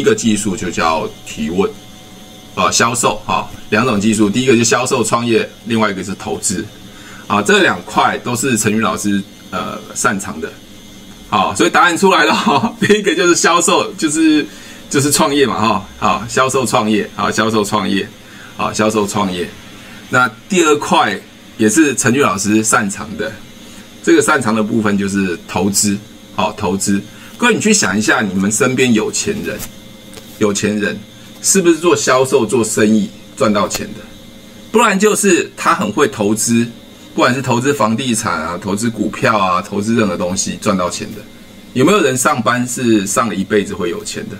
一个技术就叫提问，啊，销售啊，两种技术，第一个就销售创业，另外一个是投资，啊，这两块都是陈宇老师呃擅长的，好，所以答案出来了哈，第一个就是销售，就是就是创业嘛哈，好，销售创业，好，销售创业，好，销售创业，那第二块也是陈宇老师擅长的，这个擅长的部分就是投资，好，投资。各位，你去想一下，你们身边有钱人，有钱人是不是做销售、做生意赚到钱的？不然就是他很会投资，不管是投资房地产啊、投资股票啊、投资任何东西赚到钱的。有没有人上班是上了一辈子会有钱的？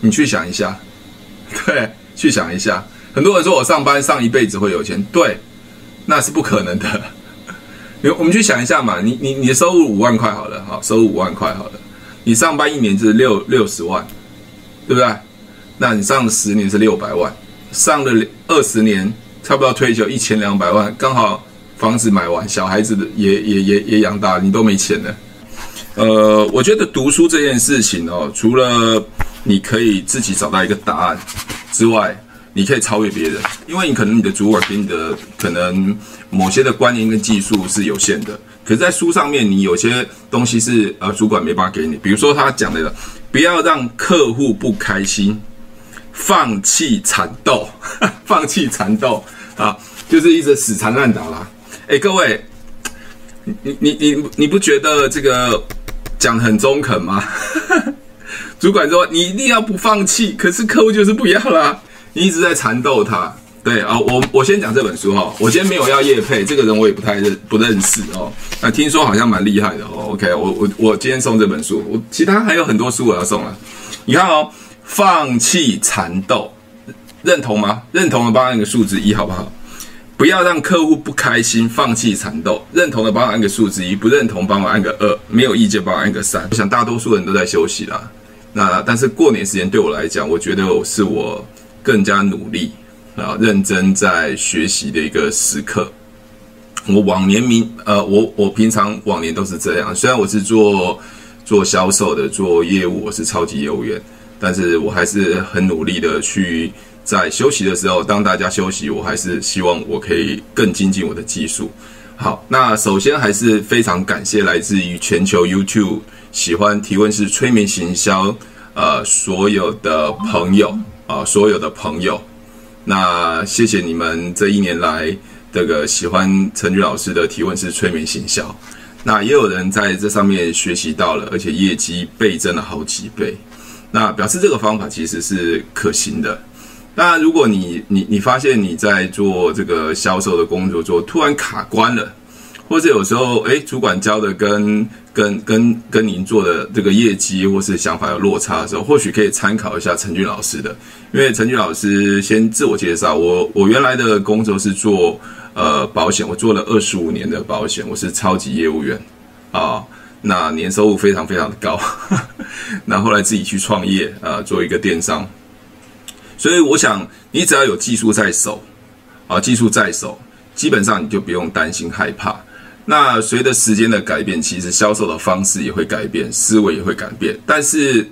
你去想一下，对，去想一下。很多人说我上班上一辈子会有钱，对，那是不可能的。我们去想一下嘛，你你你的收入五万块好了，好，收入五万块好了。你上班一年就是六六十万，对不对？那你上了十年是六百万，上了二十年，差不多退休一千两百万，刚好房子买完，小孩子也也也也养大，你都没钱了。呃，我觉得读书这件事情哦，除了你可以自己找到一个答案之外，你可以超越别人，因为你可能你的主管给你的可能某些的观念跟技术是有限的。可是，在书上面，你有些东西是呃，主管没法给你。比如说，他讲的，不要让客户不开心，放弃缠斗，放弃缠斗啊，就是一直死缠烂打啦。哎，各位，你你你你不觉得这个讲很中肯吗？主管说你一定要不放弃，可是客户就是不要啦，你一直在缠斗他。对啊，我我先讲这本书哈，我今天没有要业配，这个人我也不太认不认识哦。那听说好像蛮厉害的哦。OK，我我我今天送这本书，我其他还有很多书我要送啊。你看哦，放弃缠斗，认同吗？认同的帮我按个数字一好不好？不要让客户不开心，放弃缠斗。认同的帮我按个数字一，不认同帮我按个二，没有意见帮我按个三。我想大多数人都在休息啦。那但是过年时间对我来讲，我觉得是我更加努力。啊，认真在学习的一个时刻。我往年明，呃，我我平常往年都是这样。虽然我是做做销售的，做业务，我是超级业务员，但是我还是很努力的去在休息的时候，当大家休息，我还是希望我可以更精进我的技术。好，那首先还是非常感谢来自于全球 YouTube 喜欢提问式催眠行销，呃，所有的朋友啊，呃，所有的朋友。那谢谢你们这一年来这个喜欢陈菊老师的提问式催眠行销，那也有人在这上面学习到了，而且业绩倍增了好几倍，那表示这个方法其实是可行的。那，如果你你你发现你在做这个销售的工作做突然卡关了，或者有时候诶，主管教的跟跟跟跟您做的这个业绩或是想法有落差的时候，或许可以参考一下陈俊老师的。因为陈俊老师先自我介绍，我我原来的工作是做呃保险，我做了二十五年的保险，我是超级业务员啊、那年收入非常非常的高。那后来自己去创业啊、做一个电商。所以我想，你只要有技术在手啊，技术在手，基本上你就不用担心害怕。那随着时间的改变，其实销售的方式也会改变，思维也会改变。但是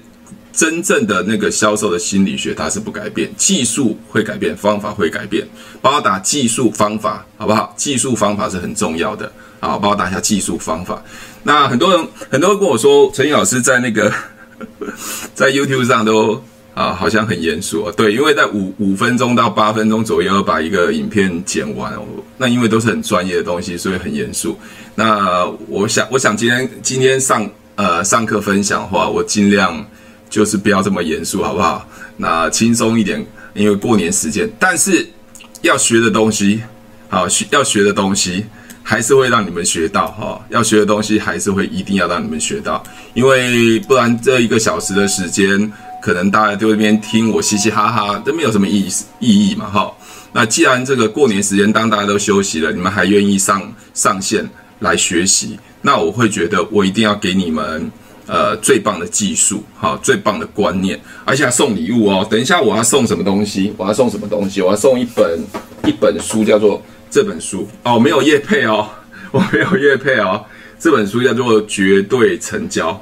真正的那个销售的心理学，它是不改变。技术会改变，方法会改变。帮我打技术方法，好不好？技术方法是很重要的啊！帮我打一下技术方法。那很多人，很多人跟我说，陈宇老师在那个 在 YouTube 上都。啊，好像很严肃啊。对，因为在五五分钟到八分钟左右要把一个影片剪完哦，那因为都是很专业的东西，所以很严肃。那我想，我想今天今天上呃上课分享的话，我尽量就是不要这么严肃，好不好？那轻松一点，因为过年时间，但是要学的东西，好学要学的东西还是会让你们学到哈。要学的东西还是会一定要让你们学到，因为不然这一个小时的时间。可能大家就在那边听我嘻嘻哈哈，都没有什么意思意义嘛，哈。那既然这个过年时间，当大家都休息了，你们还愿意上上线来学习，那我会觉得我一定要给你们呃最棒的技术，哈，最棒的观念，而且要送礼物哦。等一下我要送什么东西？我要送什么东西？我要送一本一本书，叫做这本书哦，没有业配哦，我没有业配哦。这本书叫做《绝对成交》。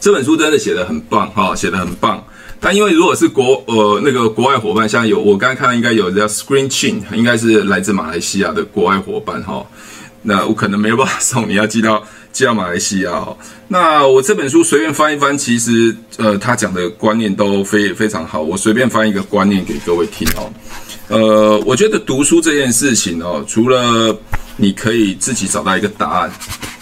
这本书真的写得很棒哈，写得很棒。但因为如果是国呃那个国外伙伴，像有我刚才看到应该有叫 Screen Chin，应该是来自马来西亚的国外伙伴哈。那我可能没有办法送，你要寄到 寄到马来西亚哦。那我这本书随便翻一翻，其实呃他讲的观念都非非常好。我随便翻一个观念给各位听哦。呃，我觉得读书这件事情哦，除了你可以自己找到一个答案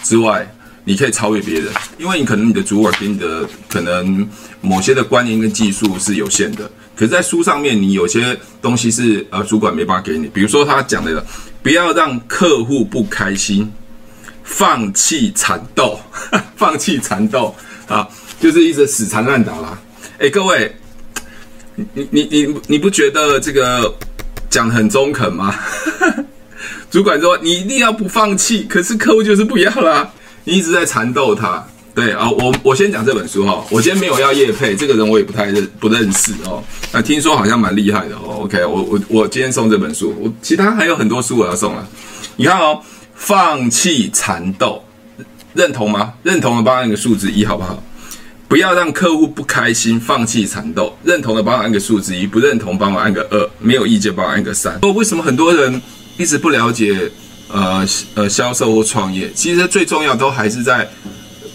之外，你可以超越别人，因为你可能你的主管给你的可能某些的观念跟技术是有限的，可是在书上面你有些东西是呃主管没办法给你，比如说他讲的不要让客户不开心，放弃缠斗，放弃缠斗啊，就是一直死缠烂打啦。哎，各位，你你你你不觉得这个讲得很中肯吗？主管说你一定要不放弃，可是客户就是不要啦。你一直在缠斗他，对啊，我我先讲这本书哈，我今天没有要业配，这个人我也不太认不认识哦，那听说好像蛮厉害的哦，OK，我我我今天送这本书，我其他还有很多书我要送了，你看哦，放弃缠斗，认同吗？认同的帮我按个数字一好不好？不要让客户不开心，放弃缠斗，认同的帮我按个数字一，不认同帮我按个二，没有意见帮我按个三。为什么很多人一直不了解？呃呃，销售或创业，其实最重要都还是在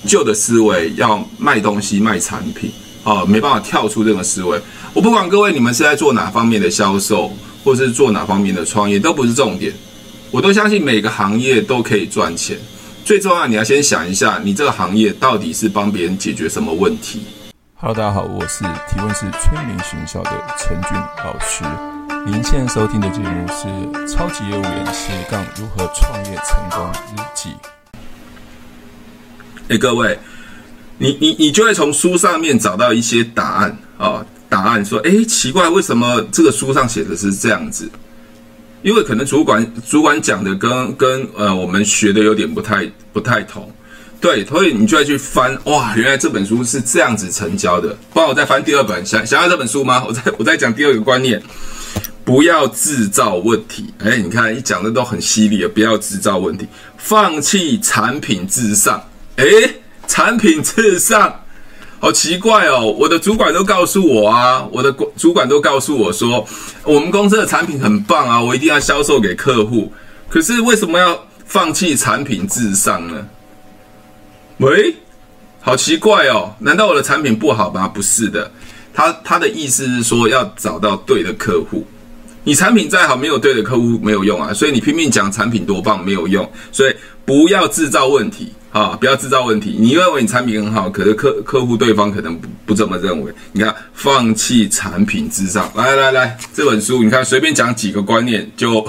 旧的思维，要卖东西、卖产品，哦，没办法跳出这个思维。我不管各位你们是在做哪方面的销售，或是做哪方面的创业，都不是重点。我都相信每个行业都可以赚钱，最重要你要先想一下，你这个行业到底是帮别人解决什么问题。Hello，大家好，我是提问式催眠学校的陈俊老师。您现在收听的节目是《超级业务员斜杠如何创业成功日记》。哎，各位，你你你就会从书上面找到一些答案啊、哦，答案说，哎，奇怪，为什么这个书上写的是这样子？因为可能主管主管讲的跟跟呃我们学的有点不太不太同，对，所以你就会去翻，哇，原来这本书是这样子成交的。帮我再翻第二本，想想要这本书吗？我再我再讲第二个观念。不要制造问题，哎，你看，一讲的都很犀利！不要制造问题，放弃产品至上，哎，产品至上，好奇怪哦！我的主管都告诉我啊，我的主管都告诉我说，我们公司的产品很棒啊，我一定要销售给客户。可是为什么要放弃产品至上呢？喂，好奇怪哦！难道我的产品不好吗？不是的，他他的意思是说要找到对的客户。你产品再好，没有对的客户没有用啊，所以你拼命讲产品多棒没有用，所以不要制造问题啊，不要制造问题。你认为你产品很好，可是客客户对方可能不不这么认为。你看，放弃产品至上，来来来，这本书你看随便讲几个观念就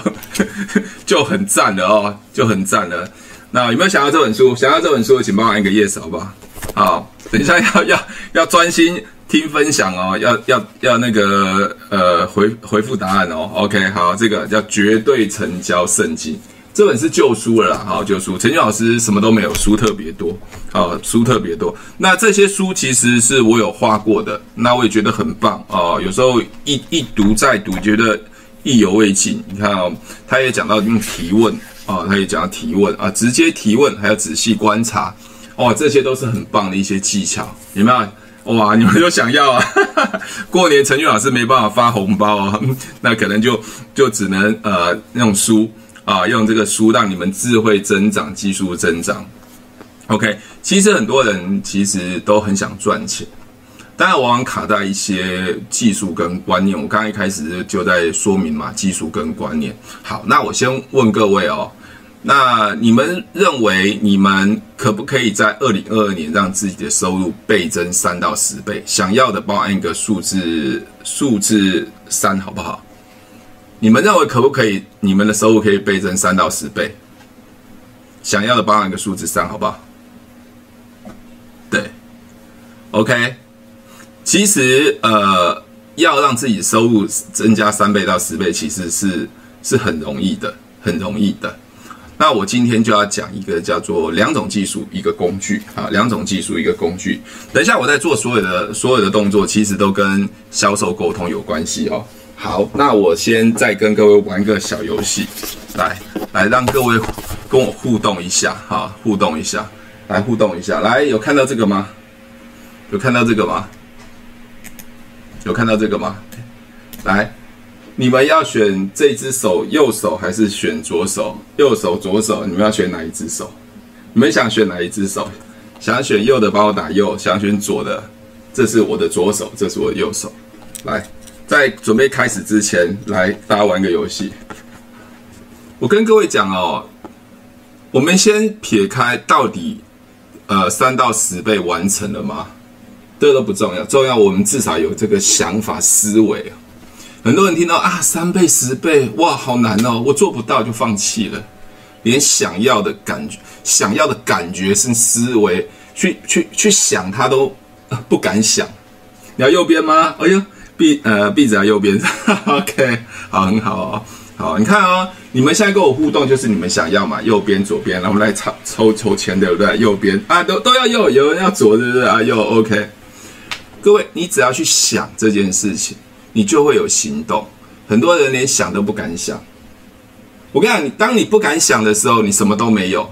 就很赞了哦，就很赞了。那有没有想要这本书？想要这本书，请帮我按个 yes 好不好？好，等一下要要要专心。听分享哦，要要要那个呃回回复答案哦。OK，好，这个叫绝对成交圣经，这本是旧书了啦。好，旧书，陈俊老师什么都没有，书特别多，好，书特别多。那这些书其实是我有画过的，那我也觉得很棒哦。有时候一一读再读，觉得意犹未尽。你看哦，他也讲到用提问啊，他也讲到提问啊，直接提问，还要仔细观察哦，这些都是很棒的一些技巧，有没有？哇，你们都想要啊？过年陈俊老师没办法发红包啊，那可能就就只能呃用书啊，用这个书让你们智慧增长、技术增长。OK，其实很多人其实都很想赚钱，当然往往卡在一些技术跟观念。我刚刚一开始就在说明嘛，技术跟观念。好，那我先问各位哦。那你们认为你们可不可以在二零二二年让自己的收入倍增三到十倍？想要的帮我按一个数字，数字三好不好？你们认为可不可以？你们的收入可以倍增三到十倍？想要的帮我按一个数字三好不好？对，OK。其实呃，要让自己收入增加三倍到十倍，其实是是很容易的，很容易的。那我今天就要讲一个叫做两种技术一个工具啊，两种技术一个工具。等一下我在做所有的所有的动作，其实都跟销售沟通有关系哦。好，那我先再跟各位玩个小游戏，来来让各位跟我互动一下哈，互动一下，来互动一下，来有看到这个吗？有看到这个吗？有看到这个吗？来，你们要选这只手右手还是选左手？右手左手，你们要选哪一只手？你们想选哪一只手？想选右的帮我打右，想选左的，这是我的左手，这是我的右手。来，在准备开始之前，来大家玩个游戏。我跟各位讲哦，我们先撇开到底，呃，三到十倍完成了吗？这都不重要，重要我们至少有这个想法思维。很多人听到啊，三倍、十倍，哇，好难哦，我做不到就放弃了。连想要的感觉、想要的感觉是思维，去去去想，他都不敢想。你要右边吗？哎呦，壁呃壁纸啊，右边。OK，好，很好哦。好，你看哦，你们现在跟我互动，就是你们想要嘛，右边、左边，然后来抽抽抽签，对不对？右边啊，都都要右，有人要左，对不对啊？右，OK。各位，你只要去想这件事情，你就会有行动。很多人连想都不敢想。我跟你讲，你当你不敢想的时候，你什么都没有，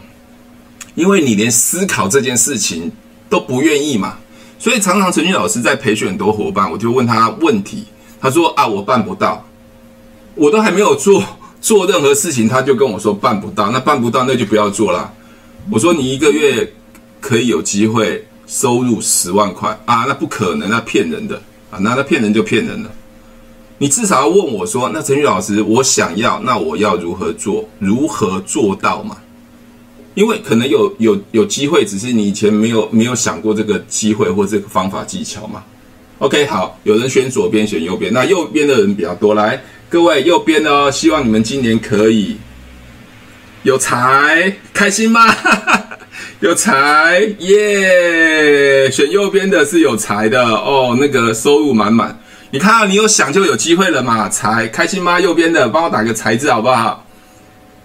因为你连思考这件事情都不愿意嘛。所以常常陈俊老师在培训很多伙伴，我就问他问题，他说啊，我办不到。我都还没有做 做任何事情，他就跟我说办不到，那办不到那就不要做了。我说你一个月可以有机会收入十万块啊，那不可能，那骗人的啊，那那骗人就骗人了。你至少要问我说，那陈宇老师，我想要，那我要如何做，如何做到嘛？因为可能有有有机会，只是你以前没有没有想过这个机会或这个方法技巧嘛。OK，好，有人选左边，选右边，那右边的人比较多，来。各位右边的哦，希望你们今年可以有财，开心吗？有财耶！选右边的是有财的哦，那个收入满满。你看啊，你有想就有机会了嘛？财开心吗？右边的帮我打个财字好不好？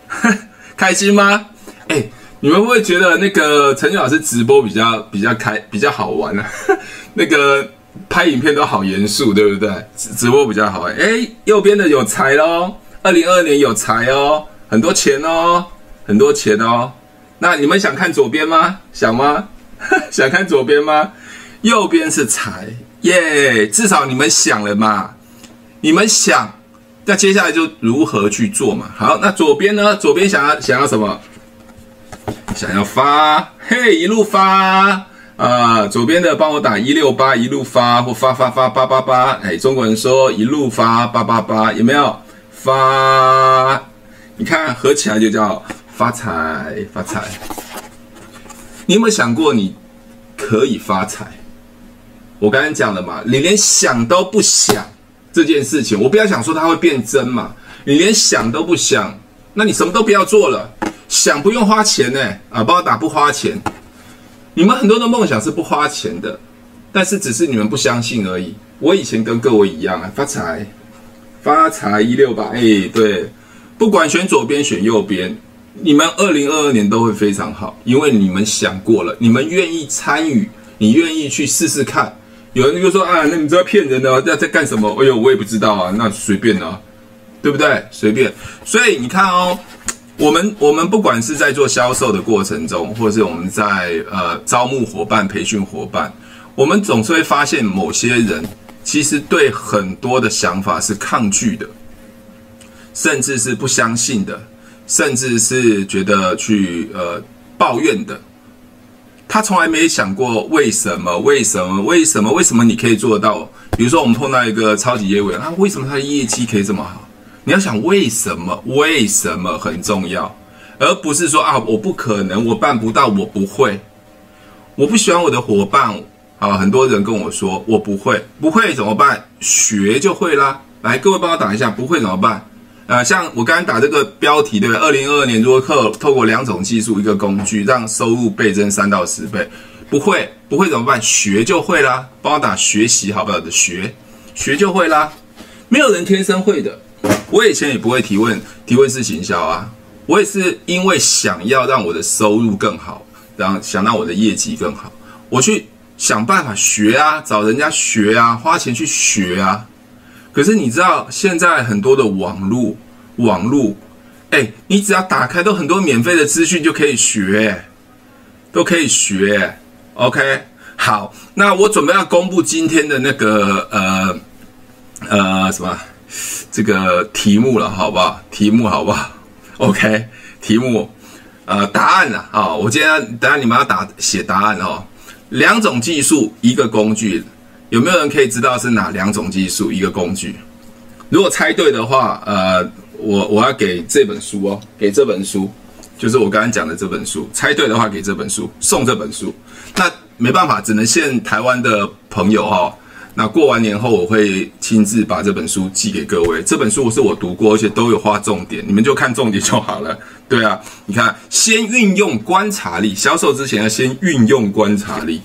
开心吗？哎，你们会不会觉得那个陈俊老师直播比较比较开比较好玩呢、啊？那个。拍影片都好严肃，对不对？直播比较好玩哎。右边的有财喽，二零二二年有财哦，很多钱哦，很多钱哦。那你们想看左边吗？想吗？想看左边吗？右边是财耶，至少你们想了嘛。你们想，那接下来就如何去做嘛？好，那左边呢？左边想要想要什么？想要发，嘿，一路发。啊，左边的帮我打一六八一路发或发发发八八八，哎，中国人说一路发八八八，有没有发？你看合起来就叫发财发财。你有没有想过你可以发财？我刚才讲了嘛，你连想都不想这件事情，我不要想说它会变真嘛，你连想都不想，那你什么都不要做了，想不用花钱呢，啊，帮我打不花钱。你们很多的梦想是不花钱的，但是只是你们不相信而已。我以前跟各位一样啊，发财，发财一六八，哎，对，不管选左边选右边，你们二零二二年都会非常好，因为你们想过了，你们愿意参与，你愿意去试试看。有人就说啊，那你知道骗人的要在干什么？哎呦，我也不知道啊，那随便啊，对不对？随便。所以你看哦。我们我们不管是在做销售的过程中，或是我们在呃招募伙伴、培训伙伴，我们总是会发现某些人其实对很多的想法是抗拒的，甚至是不相信的，甚至是觉得去呃抱怨的。他从来没想过为什么？为什么？为什么？为什么你可以做到？比如说，我们碰到一个超级业务员，他，为什么他的业绩可以这么好？你要想为什么？为什么很重要，而不是说啊，我不可能，我办不到，我不会。我不喜欢我的伙伴啊，很多人跟我说我不会，不会怎么办？学就会啦。来，各位帮我打一下，不会怎么办？呃，像我刚刚打这个标题，对不对？二零二二年如何透透过两种技术一个工具，让收入倍增三到十倍，不会不会怎么办？学就会啦。帮我打学习好不好的学，学就会啦。没有人天生会的。我以前也不会提问，提问式行销啊，我也是因为想要让我的收入更好，然后想让我的业绩更好，我去想办法学啊，找人家学啊，花钱去学啊。可是你知道现在很多的网络，网络，哎，你只要打开都很多免费的资讯就可以学，都可以学，OK。好，那我准备要公布今天的那个呃呃什么这个题目了，好不好？题目好不好？OK，题目呃答案啊，啊，我今天等下你们要打写答案哦。两种技术，一个工具，有没有人可以知道是哪两种技术，一个工具？如果猜对的话，呃，我我要给这本书哦，给这本书，就是我刚刚讲的这本书。猜对的话，给这本书，送这本书。那没办法，只能限台湾的朋友哈、那过完年后，我会亲自把这本书寄给各位。这本书是我读过，而且都有画重点，你们就看重点就好了。对啊，你看，先运用观察力，销售之前要先运用观察力。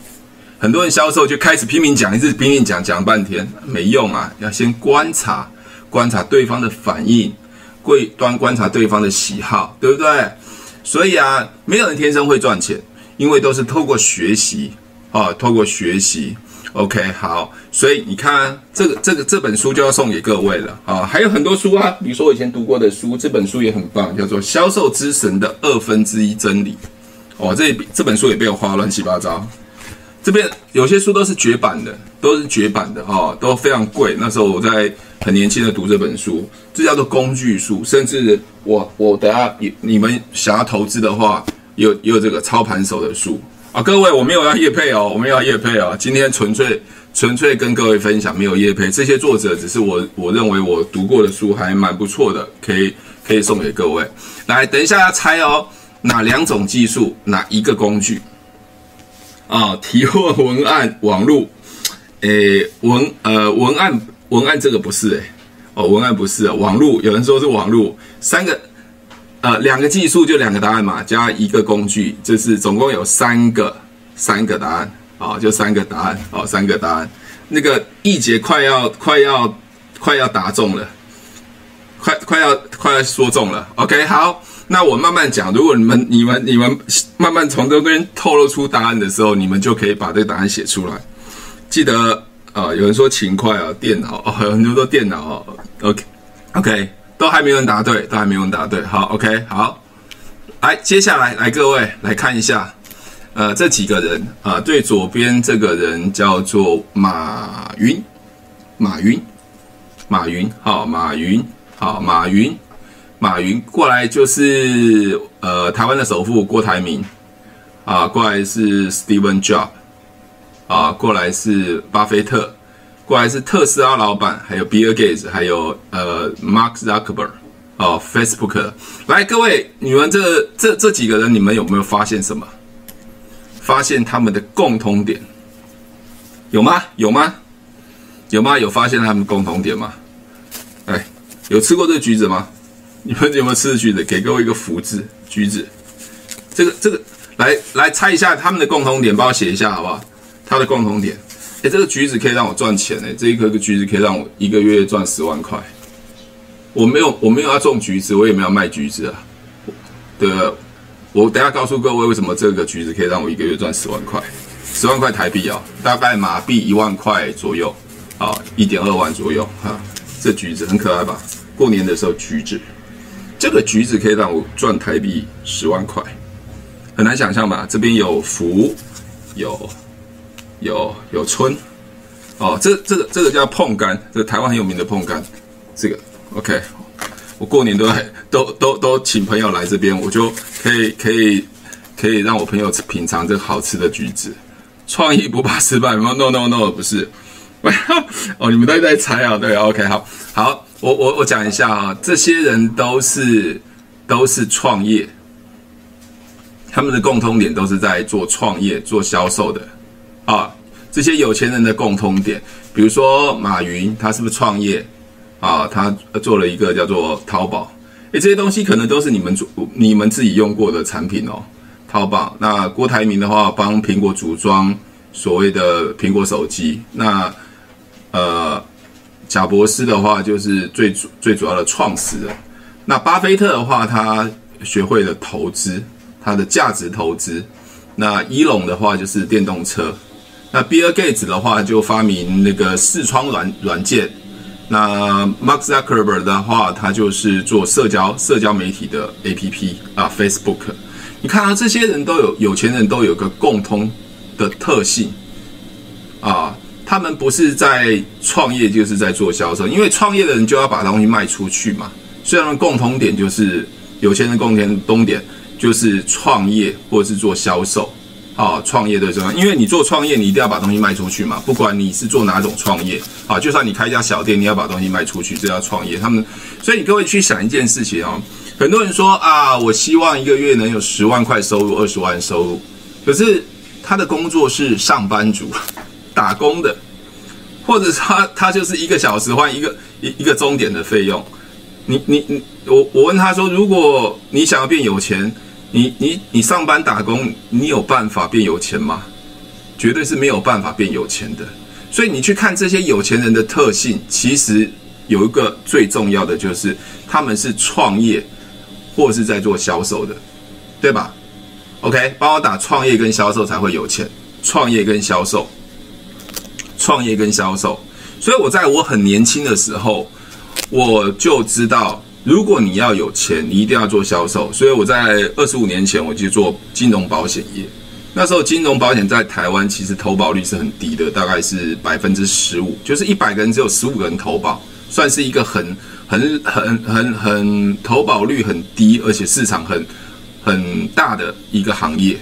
很多人销售就开始拼命讲，一直拼命讲，讲半天没用啊，要先观察，观察对方的反应，贵端观察对方的喜好，对不对？所以啊，没有人天生会赚钱，因为都是透过学习啊，透过学习。OK，好，所以你看这个这个这本书就要送给各位了啊，还有很多书啊，比如说我以前读过的书，这本书也很棒，叫做《销售之神的二分之一真理》哦，这这本书也被我画乱七八糟，这边有些书都是绝版的，都是绝版的哈，都非常贵。那时候我在很年轻的读这本书，这叫做工具书，甚至我我等下你你们想要投资的话，有有这个操盘手的书。啊，各位，我没有要业配哦，我没有要业配哦。今天纯粹纯粹跟各位分享，没有业配。这些作者只是我我认为我读过的书还蛮不错的，可以可以送给各位。来，等一下要猜哦，哪两种技术，哪一个工具？啊，提问文案网络，诶，文呃文案文案这个不是诶，哦，文案不是啊，网络有人说是网络，三个。呃，两个技术就两个答案嘛，加一个工具，就是总共有三个三个答案啊，就三个答案哦，三个答案。那个一节快要快要快要答中了，快快要快要说中了。OK，好，那我慢慢讲。如果你们你们你们慢慢从这边透露出答案的时候，你们就可以把这个答案写出来。记得啊、呃，有人说勤快啊，电脑哦，很多都电脑哦。OK，OK。都还没有人答对，都还没有人答对。好，OK，好，来，接下来来各位来看一下，呃，这几个人啊，最、左边这个人叫做马云，马云，马云，好，马云，好，马云，马云过来就是呃，台湾的首富郭台铭，啊，过来是 Steven Jobs，啊，过来是巴菲特。过来是特斯拉老板，还有比尔盖茨，还有呃，Mark Zuckerberg 哦，Facebook。来，各位，你们这这这几个人，你们有没有发现什么？发现他们的共通点有吗？有吗？有吗？有发现他们共同点吗？哎，有吃过这橘子吗？你们有没有吃橘子？给各位一个福字，橘子。这个这个，来来猜一下他们的共同点，帮我写一下好不好？他的共同点。哎，这个橘子可以让我赚钱哎！这一颗个橘子可以让我一个月赚十万块。我没有，我没有要种橘子，我也没有卖橘子啊。对，我等下告诉各位为什么这个橘子可以让我一个月赚十万块，十万块台币啊，大概马币一万块左右啊，一点二万左右哈。这橘子很可爱吧？过年的时候橘子，这个橘子可以让我赚台币十万块，很难想象吧？这边有福，有。有有春，哦，这这个这个叫碰柑，这台湾很有名的碰柑，这个 OK，我过年都 都都都请朋友来这边，我就可以可以可以让我朋友品尝这好吃的橘子。创意不怕失败吗？No No No，不是，哦，你们都在猜啊？对，OK，好，好，我我我讲一下啊，这些人都是都是创业，他们的共通点都是在做创业、做销售的。啊，这些有钱人的共通点，比如说马云，他是不是创业？啊，他做了一个叫做淘宝。诶，这些东西可能都是你们主、你们自己用过的产品哦。淘宝。那郭台铭的话，帮苹果组装所谓的苹果手机。那呃，贾伯斯的话，就是最主最主要的创始人。那巴菲特的话，他学会了投资，他的价值投资。那伊隆的话，就是电动车。那比尔盖茨的话就发明那个视窗软软件，那 Mark Zuckerberg 的话，他就是做社交社交媒体的 APP 啊，Facebook。你看啊，这些人都有有钱人都有个共通的特性，啊，他们不是在创业，就是在做销售。因为创业的人就要把东西卖出去嘛。虽然共同点就是有钱人共同点就是创业或者是做销售。啊，创业的时候，因为你做创业，你一定要把东西卖出去嘛。不管你是做哪种创业，啊，就算你开一家小店，你要把东西卖出去，这叫创业。他们，所以你各位去想一件事情哦。很多人说啊，我希望一个月能有十万块收入，二十万收入。可是他的工作是上班族，打工的，或者他他就是一个小时换一个一一个钟点的费用。你你你，我我问他说，如果你想要变有钱。你你你上班打工，你有办法变有钱吗？绝对是没有办法变有钱的。所以你去看这些有钱人的特性，其实有一个最重要的就是他们是创业或是在做销售的，对吧？OK，帮我打创业跟销售才会有钱。创业跟销售，创业跟销售。所以我在我很年轻的时候，我就知道。如果你要有钱，你一定要做销售。所以我在二十五年前我就做金融保险业。那时候金融保险在台湾其实投保率是很低的，大概是百分之十五，就是一百个人只有十五个人投保，算是一个很很很很很投保率很低，而且市场很很大的一个行业。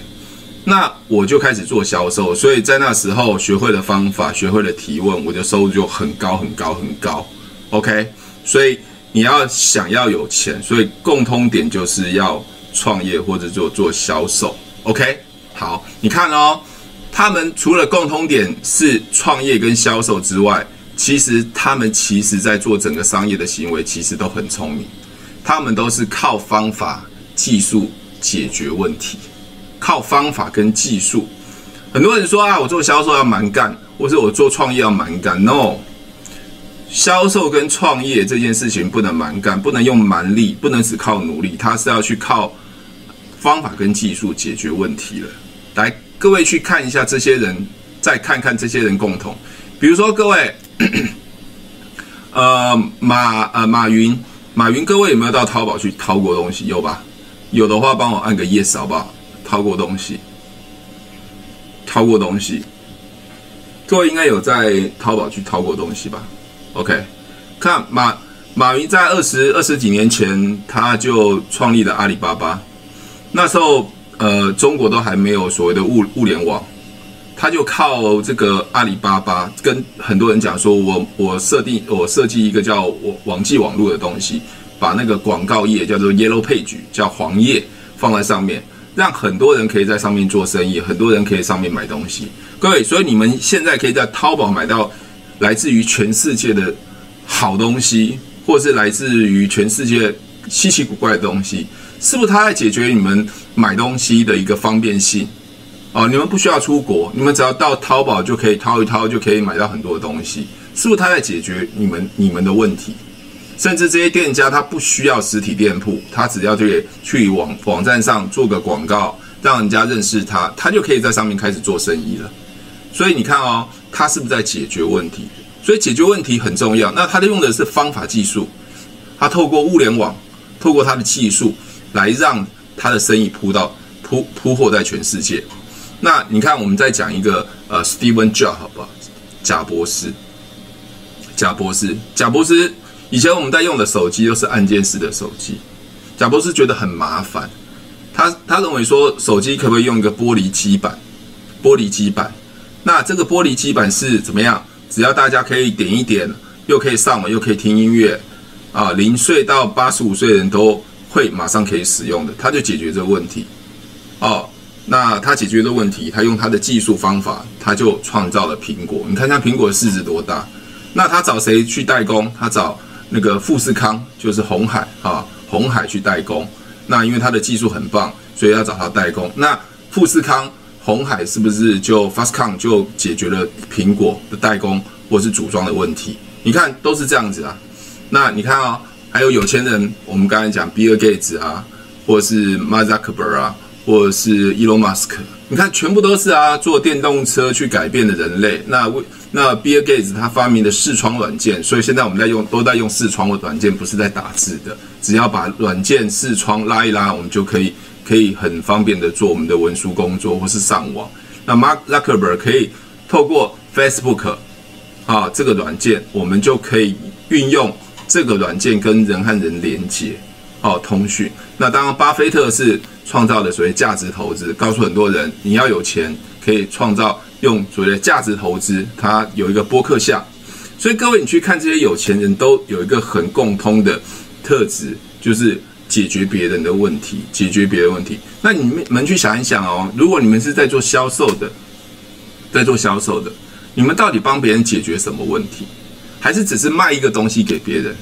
那我就开始做销售，所以在那时候学会了方法，学会了提问，我的收入就很高很高很高。OK，所以。你要想要有钱，所以共通点就是要创业或者做做销售。OK，好，你看哦，他们除了共通点是创业跟销售之外，其实他们其实在做整个商业的行为，其实都很聪明。他们都是靠方法、技术解决问题，靠方法跟技术。很多人说啊，我做销售要蛮干，或者我做创业要蛮干。No。销售跟创业这件事情不能蛮干，不能用蛮力，不能只靠努力，它是要去靠方法跟技术解决问题了。来，各位去看一下这些人，再看看这些人共同，比如说各位，呃，马呃马云，马云，各位有没有到淘宝去淘过东西？有吧？有的话，帮我按个 yes 好不好？淘过东西，淘过东西，各位应该有在淘宝去淘过东西吧？OK，看马马云在二十二十几年前，他就创立了阿里巴巴。那时候，呃，中国都还没有所谓的物物联网，他就靠这个阿里巴巴，跟很多人讲说，我我设定我设计一个叫网网际网络的东西，把那个广告页叫做 Yellow Page，叫黄页放在上面，让很多人可以在上面做生意，很多人可以上面买东西。各位，所以你们现在可以在淘宝买到。来自于全世界的好东西，或是来自于全世界稀奇古怪的东西，是不是它在解决你们买东西的一个方便性？哦，你们不需要出国，你们只要到淘宝就可以掏一掏，就可以买到很多东西，是不是它在解决你们你们的问题？甚至这些店家他不需要实体店铺，他只要去去网网站上做个广告，让人家认识他，他就可以在上面开始做生意了。所以你看哦。他是不是在解决问题？所以解决问题很重要。那他用的是方法技术，他透过物联网，透过他的技术来让他的生意铺到铺铺货在全世界。那你看，我们再讲一个呃，Steven Jobs 好不好？贾博士，贾博士，贾博士，以前我们在用的手机都是按键式的手机。贾博士觉得很麻烦，他他认为说手机可不可以用一个玻璃基板？玻璃基板。那这个玻璃基板是怎么样？只要大家可以点一点，又可以上网，又可以听音乐，啊，零岁到八十五岁人都会马上可以使用的，他就解决这个问题。哦，那他解决这个问题，他用他的技术方法，他就创造了苹果。你看像苹果的市值多大？那他找谁去代工？他找那个富士康，就是红海啊，红海去代工。那因为他的技术很棒，所以要找他代工。那富士康。红海是不是就 FastCon 就解决了苹果的代工或是组装的问题？你看都是这样子啊。那你看啊、哦，还有有钱人，我们刚才讲比尔盖茨啊，或者是 Mazakber 啊，或者是 Elon Musk，你看全部都是啊，坐电动车去改变的人类。那为那比尔盖茨他发明的视窗软件，所以现在我们在用都在用视窗的软件，不是在打字的，只要把软件视窗拉一拉，我们就可以。可以很方便的做我们的文书工作或是上网。那 Mark Zuckerberg 可以透过 Facebook 啊这个软件，我们就可以运用这个软件跟人和人连接哦，通讯。那当然，巴菲特是创造的所谓价值投资，告诉很多人你要有钱可以创造用所谓的价值投资。他有一个播客项，所以各位你去看这些有钱人都有一个很共通的特质，就是。解决别人的问题，解决别人问题。那你们去想一想哦，如果你们是在做销售的，在做销售的，你们到底帮别人解决什么问题？还是只是卖一个东西给别人？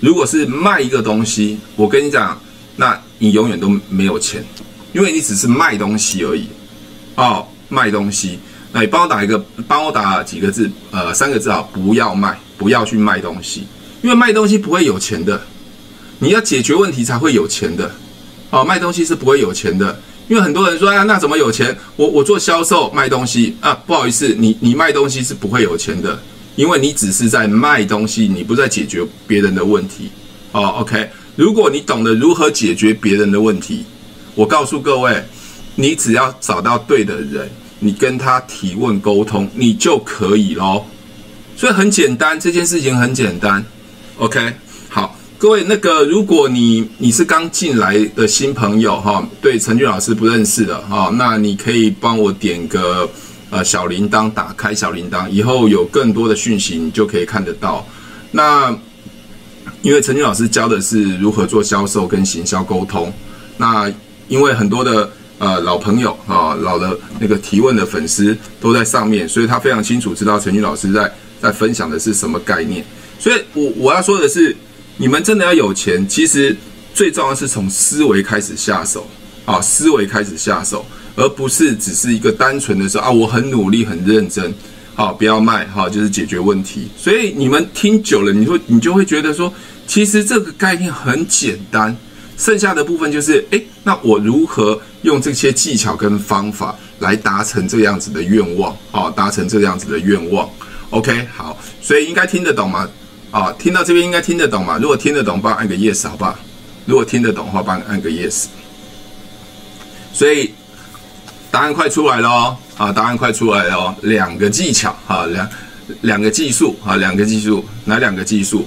如果是卖一个东西，我跟你讲，那你永远都没有钱，因为你只是卖东西而已。哦，卖东西，那你帮我打一个，帮我打几个字，呃，三个字啊，不要卖，不要去卖东西，因为卖东西不会有钱的。你要解决问题才会有钱的，哦，卖东西是不会有钱的，因为很多人说，啊，那怎么有钱？我我做销售卖东西啊，不好意思，你你卖东西是不会有钱的，因为你只是在卖东西，你不在解决别人的问题。哦，OK，如果你懂得如何解决别人的问题，我告诉各位，你只要找到对的人，你跟他提问沟通，你就可以咯。所以很简单，这件事情很简单。OK，好。各位，那个，如果你你是刚进来的新朋友哈，对陈俊老师不认识的哈，那你可以帮我点个呃小铃铛，打开小铃铛，以后有更多的讯息你就可以看得到。那因为陈俊老师教的是如何做销售跟行销沟通，那因为很多的呃老朋友啊，老的那个提问的粉丝都在上面，所以他非常清楚知道陈俊老师在在分享的是什么概念。所以我我要说的是。你们真的要有钱，其实最重要是从思维开始下手啊，思维开始下手，而不是只是一个单纯的说啊，我很努力很认真，好，不要卖哈，就是解决问题。所以你们听久了，你会你就会觉得说，其实这个概念很简单，剩下的部分就是，诶，那我如何用这些技巧跟方法来达成这样子的愿望啊，达成这样子的愿望。OK，好，所以应该听得懂吗？啊，听到这边应该听得懂吗？如果听得懂，帮我按个 yes 好不好？如果听得懂的话，帮按个 yes。所以答案快出来了哦！啊，答案快出来了哦！两个技巧啊，两两个技术啊，两个技术，哪两个技术？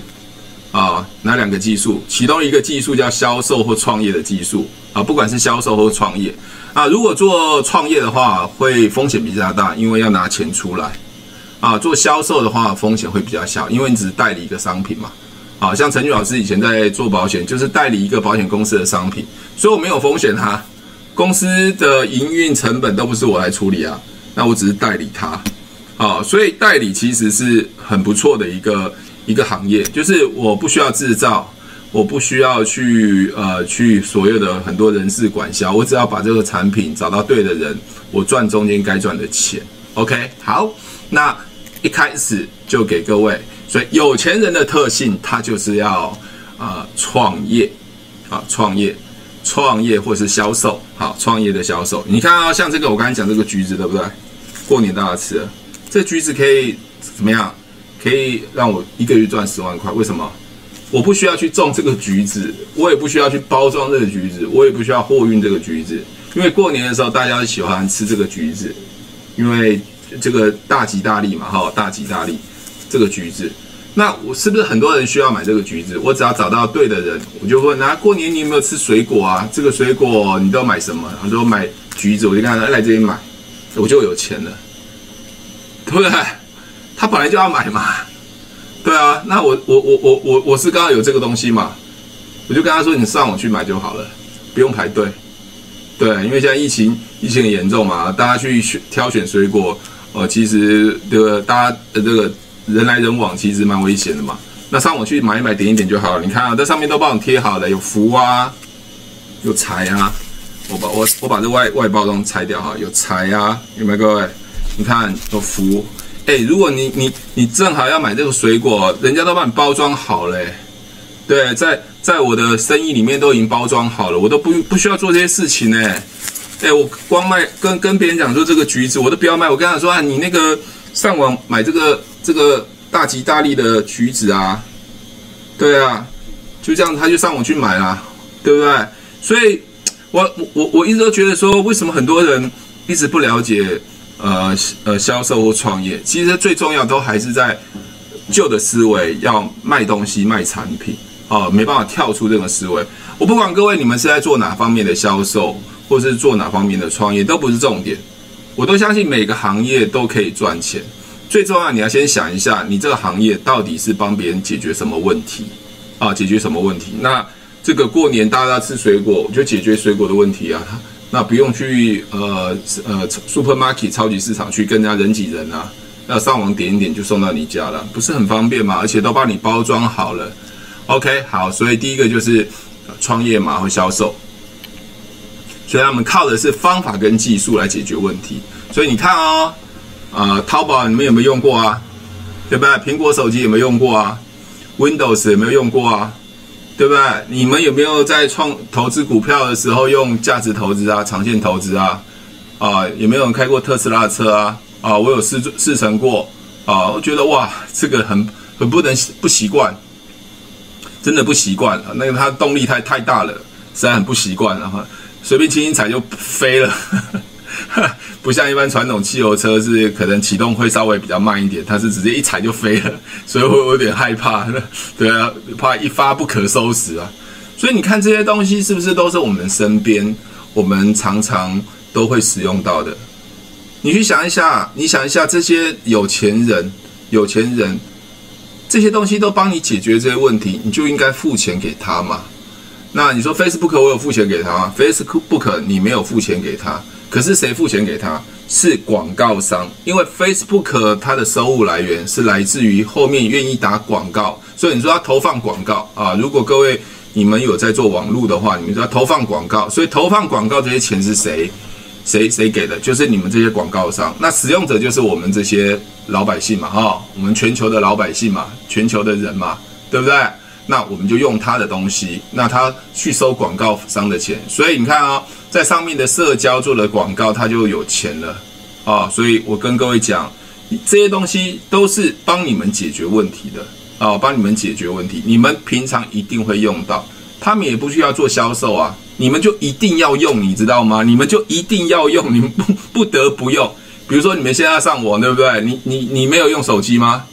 啊，哪两个技术？其中一个技术叫销售或创业的技术啊，不管是销售或创业啊，如果做创业的话，会风险比较大，因为要拿钱出来。啊，做销售的话风险会比较小，因为你只是代理一个商品嘛。啊，像陈俊老师以前在做保险，就是代理一个保险公司的商品，所以我没有风险哈。公司的营运成本都不是我来处理啊，那我只是代理它。啊，所以代理其实是很不错的一个一个行业，就是我不需要制造，我不需要去呃去所有的很多人事管销，我只要把这个产品找到对的人，我赚中间该赚的钱。OK，好，那。一开始就给各位，所以有钱人的特性，他就是要啊、呃、创业，啊创业，创业或是销售，好创业的销售。你看啊、像这个我刚才讲这个橘子，对不对？过年大家吃，这橘子可以怎么样？可以让我一个月赚十万块？为什么？我不需要去种这个橘子，我也不需要去包装这个橘子，我也不需要货运这个橘子，因为过年的时候大家喜欢吃这个橘子，因为。这个大吉大利嘛，哈，大吉大利，这个橘子，那我是不是很多人需要买这个橘子？我只要找到对的人，我就问他，过年你有没有吃水果啊？这个水果你都买什么？他说买橘子，我就跟他说来这边买，我就有钱了，对不对？他本来就要买嘛，对啊，那我我我我我我是刚好有这个东西嘛，我就跟他说你上网去买就好了，不用排队，对，因为现在疫情疫情很严重嘛，大家去选挑选水果。呃，其实这个大家的这个人来人往，其实蛮危险的嘛。那上网去买一买，点一点就好了。你看啊，这上面都帮你贴好了，有福啊，有财啊。我把我我把这外外包装拆掉哈，有财啊，有没有各位？你看有福。哎，如果你你你正好要买这个水果，人家都帮你包装好了。对，在在我的生意里面都已经包装好了，我都不不需要做这些事情呢。哎，我光卖跟跟别人讲说这个橘子我都不要卖，我跟他说啊，你那个上网买这个这个大吉大利的橘子啊，对啊，就这样他就上网去买啦，对不对？所以我我我一直都觉得说，为什么很多人一直不了解呃呃销售或创业，其实最重要都还是在旧的思维，要卖东西卖产品哦，没办法跳出这个思维。我不管各位你们是在做哪方面的销售，或是做哪方面的创业，都不是重点。我都相信每个行业都可以赚钱，最重要你要先想一下，你这个行业到底是帮别人解决什么问题啊？解决什么问题？那这个过年大家吃水果，就解决水果的问题啊。那不用去呃呃 supermarket 超级市场去跟人家人挤人啊，要上网点一点就送到你家了，不是很方便吗？而且都帮你包装好了。OK，好，所以第一个就是创业嘛，或销售，所以他们靠的是方法跟技术来解决问题。所以你看哦，呃，淘宝你们有没有用过啊？对不对？苹果手机有没有用过啊？Windows 有没有用过啊？对不对？你们有没有在创投资股票的时候用价值投资啊、长线投资啊？啊，有没有人开过特斯拉的车啊？啊，我有试试乘过啊，我觉得哇，这个很很不能不习惯，真的不习惯。那个它动力太太大了，实在很不习惯。然后随便轻轻踩就飞了。不像一般传统汽油车是可能启动会稍微比较慢一点，它是直接一踩就飞了，所以我有点害怕，对啊，怕一发不可收拾啊。所以你看这些东西是不是都是我们身边我们常常都会使用到的？你去想一下，你想一下这些有钱人，有钱人这些东西都帮你解决这些问题，你就应该付钱给他嘛。那你说 Facebook 我有付钱给他吗？Facebook 你没有付钱给他。可是谁付钱给他？是广告商，因为 Facebook 它的收入来源是来自于后面愿意打广告，所以你说要投放广告啊。如果各位你们有在做网络的话，你们说要投放广告，所以投放广告这些钱是谁谁谁给的？就是你们这些广告商。那使用者就是我们这些老百姓嘛，哈，我们全球的老百姓嘛，全球的人嘛，对不对？那我们就用他的东西，那他去收广告商的钱，所以你看啊、在上面的社交做了广告，他就有钱了啊、所以我跟各位讲，这些东西都是帮你们解决问题的啊，帮你们解决问题。你们平常一定会用到，他们也不需要做销售啊，你们就一定要用，你知道吗？你们就一定要用，你们不不得不用。比如说你们现在上网，对不对？你你你没有用手机吗？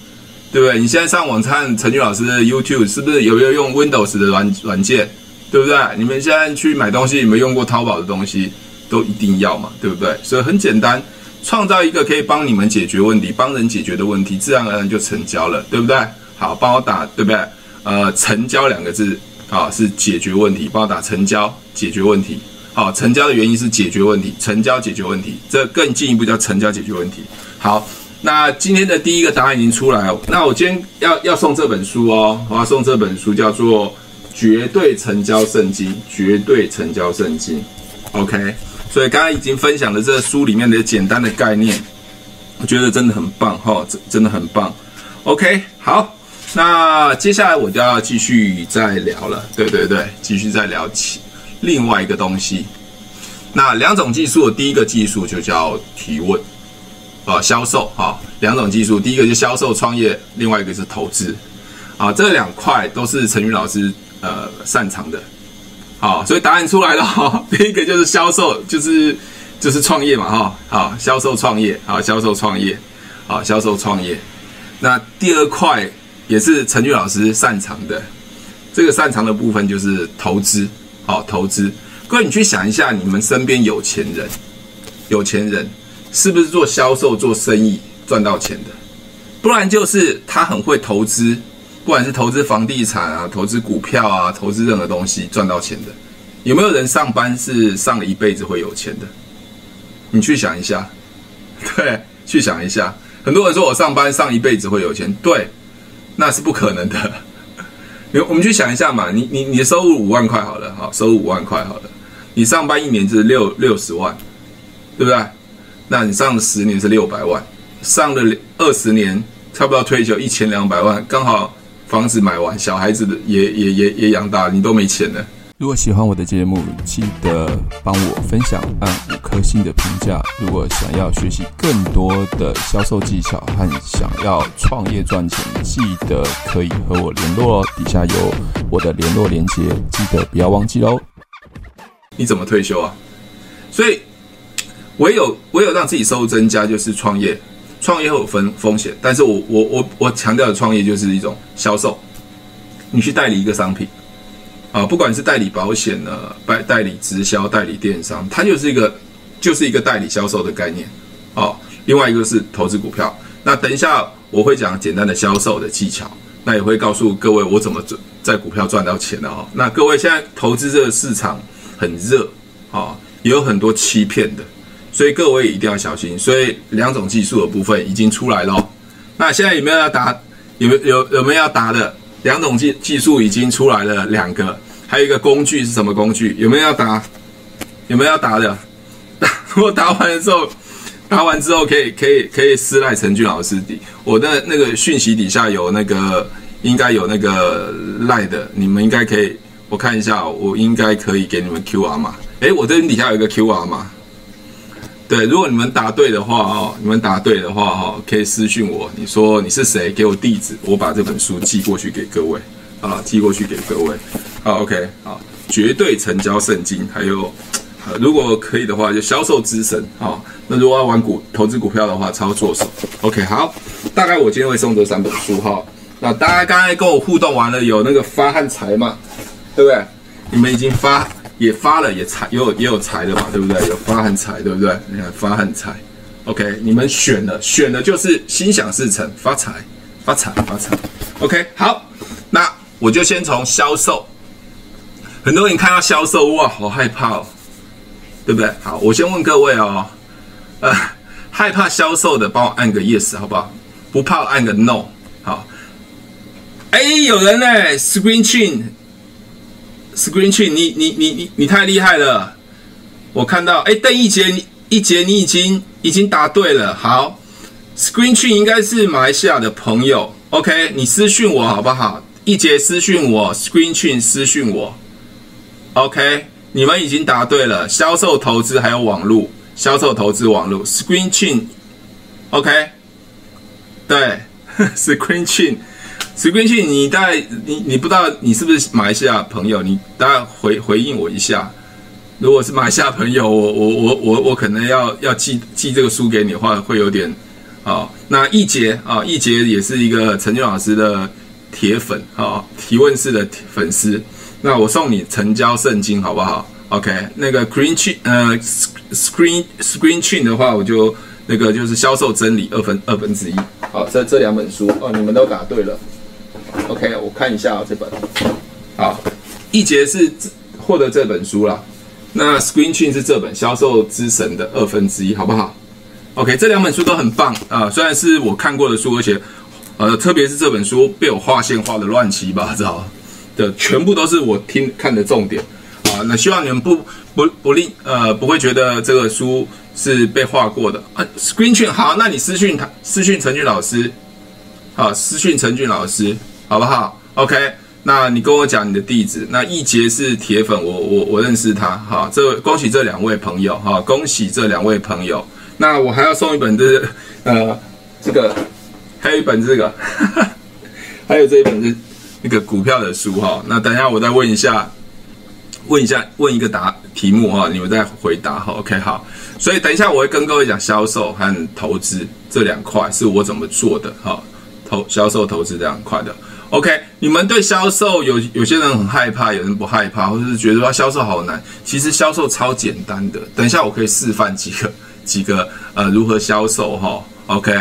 对不对？你现在上网看陈俊老师的 YouTube，是不是有没有用 Windows 的软软件？对不对？你们现在去买东西，有没有用过淘宝的东西？都一定要嘛，对不对？所以很简单，创造一个可以帮你们解决问题、帮人解决的问题，自然而然就成交了，对不对？好，帮我打，对不对？呃，成交两个字啊，是解决问题，帮我打成交，解决问题。好，成交的原因是解决问题，成交解决问题，这更进一步叫成交解决问题。好。那今天的第一个答案已经出来了。那我今天要要送这本书哦，我要送这本书叫做《绝对成交圣经》，绝对成交圣经。OK，所以刚刚已经分享了这书里面的简单的概念，我觉得真的很棒哈，真真的很棒。OK，好，那接下来我就要继续再聊了。对对对，继续再聊起另外一个东西。那两种技术，第一个技术就叫提问。啊，销售啊，两种技术，第一个是销售创业，另外一个是投资，啊，这两块都是陈宇老师呃擅长的，好，所以答案出来了哈，第一个就是销售，就是就是创业嘛哈，好，销售创业，好，销售创业，好，销售创业，那第二块也是陈宇老师擅长的，这个擅长的部分就是投资，好，投资，各位你去想一下，你们身边有钱人，有钱人。是不是做销售、做生意赚到钱的？不然就是他很会投资，不管是投资房地产啊、投资股票啊、投资任何东西赚到钱的。有没有人上班是上了一辈子会有钱的？你去想一下，对，去想一下。很多人说我上班上一辈子会有钱，对，那是不可能的。我们去想一下嘛，你你你的收入五万块好了，好，收入五万块好了，你上班一年就是六六十万，对不对？那你上了十年是六百万，上了二十年差不多退休一千两百万，刚好房子买完，小孩子的也也也也养大，你都没钱了。如果喜欢我的节目，记得帮我分享，按五颗星的评价。如果想要学习更多的销售技巧和想要创业赚钱，记得可以和我联络哦，底下有我的联络连接，记得不要忘记喽。你怎么退休啊？所以。唯有唯有让自己收入增加，就是创业。创业会有分风险，但是我我我我强调的创业就是一种销售，你去代理一个商品，啊，不管是代理保险呢，代代理直销、代理电商，它就是一个就是一个代理销售的概念，哦。另外一个是投资股票，那等一下我会讲简单的销售的技巧，那也会告诉各位我怎么赚在股票赚到钱的哈。那各位现在投资这个市场很热啊，也有很多欺骗的。所以各位一定要小心。所以两种技术的部分已经出来了。那现在有没有要答？有没有有有没有要答的？两种技技术已经出来了两个，还有一个工具是什么工具？有没有要答？有没有要答的？答 我答完了之后，答完之后可以可以可以私赖陈俊老师底，我的那个讯息底下有那个应该有那个赖的，你们应该可以，我看一下，我应该可以给你们 QR 码。诶，我这边底下有一个 QR 码。对，如果你们答对的话哦，你们答对的话哈，可以私讯我，你说你是谁，给我地址，我把这本书寄过去给各位啊，寄过去给各位。好，OK，好，绝对成交圣经，还有，如果可以的话，就销售之神啊。那如果要玩股投资股票的话，操作手。OK，好，大概我今天会送这三本书哈。那大家刚才跟我互动完了，有那个发和财嘛，对不对？你们已经发。也发了，也财也有也有财的嘛，对不对？有发和财，对不对？你看发和财，OK，你们选了，选的就是心想事成，发财，发财，发财，OK，好，那我就先从销售。很多人看到销售，哇，好害怕哦，对不对？好，我先问各位哦，呃，害怕销售的，帮我按个 yes，好不好？不怕按个 no，好。哎，有人呢，Screen chain。Screen Chain，你你你你你太厉害了！我看到，哎，邓一杰，一杰，你已经已经答对了。好，Screen Chain 应该是马来西亚的朋友。OK，你私讯我好不好？一杰私讯我，Screen Chain 私讯我。OK，你们已经答对了，销售、投资还有网络，销售、投资、网络，Screen Chain。OK，对，Screen Chain。Screen Chin，你大概你你不知道你是不是马来西亚朋友？你大概回回应我一下。如果是马来西亚朋友，我 我我我我可能要要寄寄这个书给你的话，会有点啊、那易杰啊，易杰也是一个陈俊老师的铁粉啊、提问式的粉丝。那我送你成交圣经好不好？OK，那个 Green Chin 呃 Screen Screen Chin 的话，我就那个就是销售真理二分二分之一。好，这这两本书哦，你们都答对了。OK，我看一下啊、这本好，一节是获得这本书了，那 Screen Chain 是这本销售之神的二分之一，好不好？OK，这两本书都很棒啊、虽然是我看过的书，而且呃，特别是这本书被我划线划的乱七八糟的，全部都是我听看的重点啊。那希望你们不不不吝呃不会觉得这个书是被画过的啊。Screen Chin 好，那你私讯他，私讯陈俊老师，好，私讯陈俊老师。好不好？OK，那你跟我讲你的地址。那易杰是铁粉，我我我认识他。好，这恭喜这两位朋友哈，恭喜这两位朋友。那我还要送一本这、呃这个，还有一本这个，还有这一本是那个股票的书哈。那等一下我再问一下，问一下问一个答题目哈，你们再回答哈。OK，好。所以等一下我会跟各位讲销售和投资这两块是我怎么做的哈，投销售投资这两块的。OK，你们对销售有有些人很害怕，有人不害怕，或者是觉得说销售好难。其实销售超简单的，等一下我可以示范几个 几个呃如何销售哈。OK，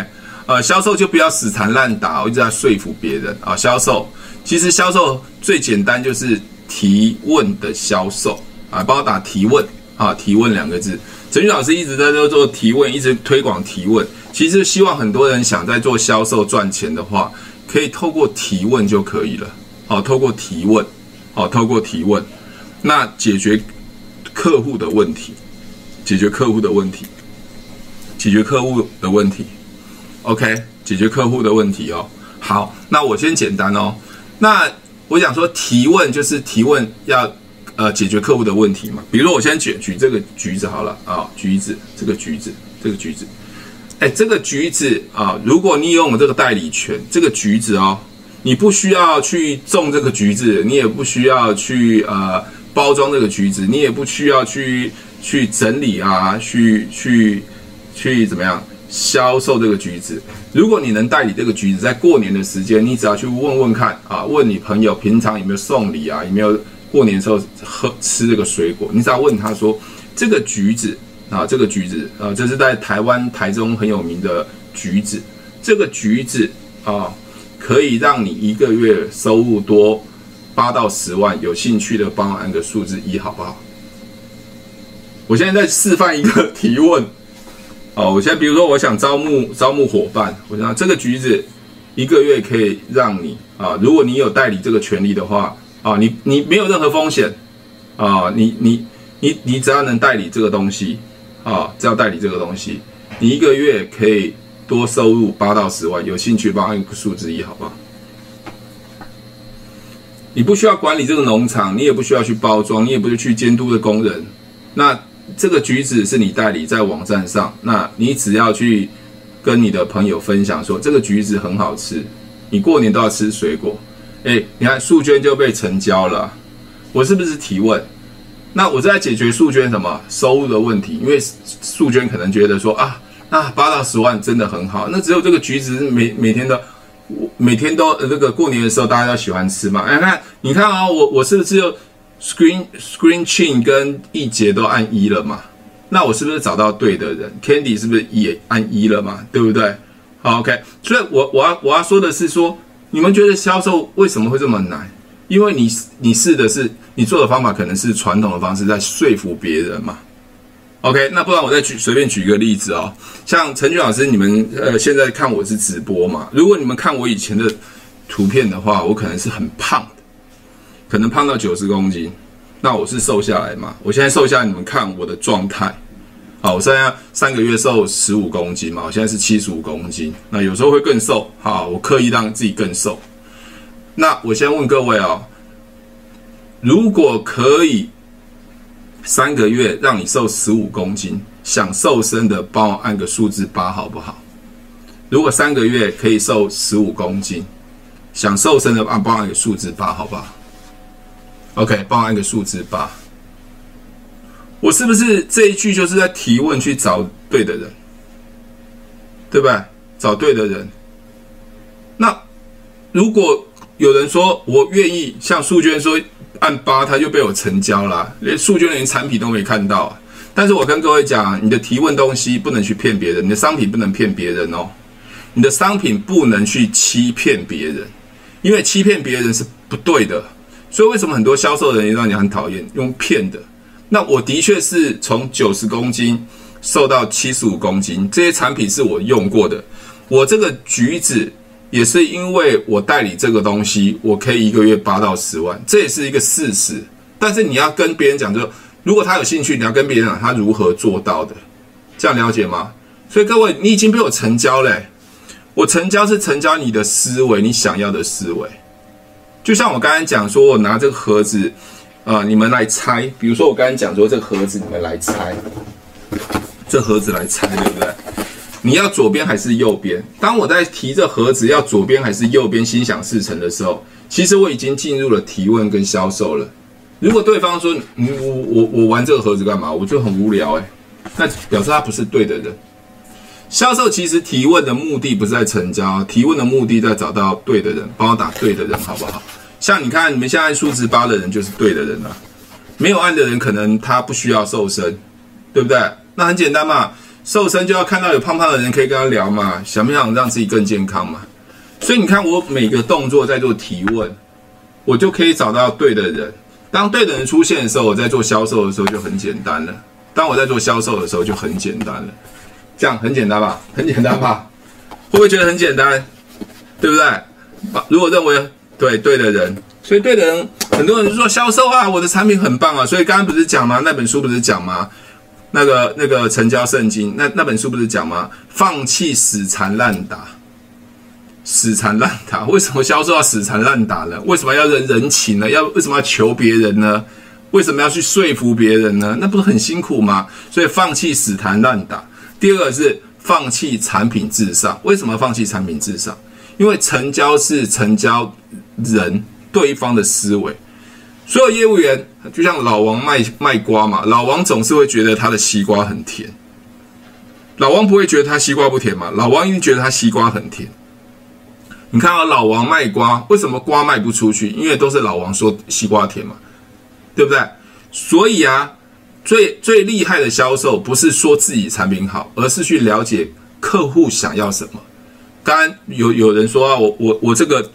呃销售就不要死缠烂打，我一直在说服别人啊。销售其实销售最简单就是提问的销售啊，帮我打提问啊，提问两个字。陈俊老师一直在做做提问，一直推广提问。其实希望很多人想在做销售赚钱的话。可以透过提问就可以了，好，透过提问，好，透过提问，那解决客户的问题，解决客户的问题，解决客户的问题，OK，解决客户的问题哦。好，那我先简单哦。那我想说提问就是提问要呃解决客户的问题嘛。比如我先举举这个橘子好了啊，橘子，这个橘子，这个橘子。哎，这个橘子啊，如果你拥有这个代理权，这个橘子哦，你不需要去种这个橘子，你也不需要去呃包装这个橘子，你也不需要去去整理啊，去去去怎么样销售这个橘子。如果你能代理这个橘子，在过年的时间，你只要去问问看啊，问你朋友平常有没有送礼啊，有没有过年时候喝吃这个水果，你只要问他说，这个橘子啊，这个橘子啊，这是在台湾台中很有名的橘子，这个橘子啊，可以让你一个月收入多八到十万，有兴趣的帮我按个数字一，好不好？我现在在示范一个 提问。哦，我现在比如说，我想招募招募伙伴，我想这个橘子一个月可以让你啊，如果你有代理这个权利的话啊，你你没有任何风险啊，你你你你只要能代理这个东西啊，只要代理这个东西，你一个月可以多收入八到十万，有兴趣帮按个数字一，好不好？你不需要管理这个农场，你也不需要去包装，你也不是去监督的工人，那。这个橘子是你代理在网站上，那你只要去跟你的朋友分享说这个橘子很好吃，你过年都要吃水果，诶，你看素娟就被成交了，我是不是提问？那我在解决素娟什么收入的问题？因为素娟可能觉得说啊，那八到十万真的很好，那只有这个橘子每每天都每天都呃这个过年的时候大家都喜欢吃嘛？哎，那你看啊，我我是不是又？Screen Screen Chain 跟一杰都按一了嘛？那我是不是找到对的人？Candy 是不是也按一了嘛？对不对？好，OK。所以我我要我要说的是说，你们觉得销售为什么会这么难？因为你你试的是你做的方法可能是传统的方式在说服别人嘛。OK，那不然我再举随便举一个例子哦，像陈俊老师，你们呃现在看我是直播嘛？如果你们看我以前的图片的话，我可能是很胖。可能胖到九十公斤，那我是瘦下来嘛？我现在瘦下来，你们看我的状态。好，我现在三个月瘦十五公斤嘛，我现在是七十五公斤。那有时候会更瘦，好，我刻意让自己更瘦。那我先问各位哦，如果可以三个月让你瘦十五公斤，想瘦身的帮我按个数字八好不好？如果三个月可以瘦十五公斤，想瘦身的帮帮我按个数字八好不好？OK，帮我按个数字八。我是不是这一句就是在提问去找对的人，对吧？找对的人。那如果有人说我愿意，像素娟说按八，他就被我成交了，连素娟连产品都没看到。但是我跟各位讲，你的提问东西不能去骗别人，你的商品不能骗别人哦，你的商品不能去欺骗别人，因为欺骗别人是不对的。所以为什么很多销售人员让你很讨厌用骗的？那我的确是从九十公斤瘦到七十五公斤，这些产品是我用过的。我这个橘子也是因为我代理这个东西，我可以一个月八到十万，这也是一个事实。但是你要跟别人讲，就如果他有兴趣，你要跟别人讲他如何做到的，这样了解吗？所以各位，你已经被我成交嘞，我成交是成交你的思维，你想要的思维。就像我刚才讲说，我拿这个盒子，呃，你们来猜。比如说我刚才讲说这个盒子，你们来猜，这盒子来猜，对不对？你要左边还是右边？当我在提这盒子要左边还是右边，心想事成的时候，其实我已经进入了提问跟销售了。如果对方说，你，我我我玩这个盒子干嘛？我就很无聊哎，那表示他不是对的人。销售其实提问的目的不是在成交，提问的目的在找到对的人，帮我打对的人，好不好？像你看，你们现在数字八的人就是对的人了，没有按的人可能他不需要瘦身，对不对？那很简单嘛，瘦身就要看到有胖胖的人可以跟他聊嘛，想不想让自己更健康嘛？所以你看我每个动作在做提问，我就可以找到对的人。当对的人出现的时候，我在做销售的时候就很简单了。当我在做销售的时候就很简单了，这样很简单吧？很简单吧？会不会觉得很简单？对不对？如果认为。对对的人，所以对的人，很多人就说销售啊，我的产品很棒啊。所以刚刚不是讲吗？那本书不是讲吗？那个那个成交圣经，那那本书不是讲吗？放弃死缠烂打，死缠烂打。为什么销售要死缠烂打呢？为什么要人人情呢？要为什么要求别人呢？为什么要去说服别人呢？那不是很辛苦吗？所以放弃死缠烂打。第二个是放弃产品至上。为什么放弃产品至上？因为成交是成交。人对方的思维，所有业务员就像老王卖卖瓜嘛，老王总是会觉得他的西瓜很甜。老王不会觉得他西瓜不甜嘛？老王一定觉得他西瓜很甜。你看啊，老王卖瓜，为什么瓜卖不出去？因为都是老王说西瓜甜嘛，对不对？所以啊，最最厉害的销售不是说自己产品好，而是去了解客户想要什么。当然有有人说啊，我我我这个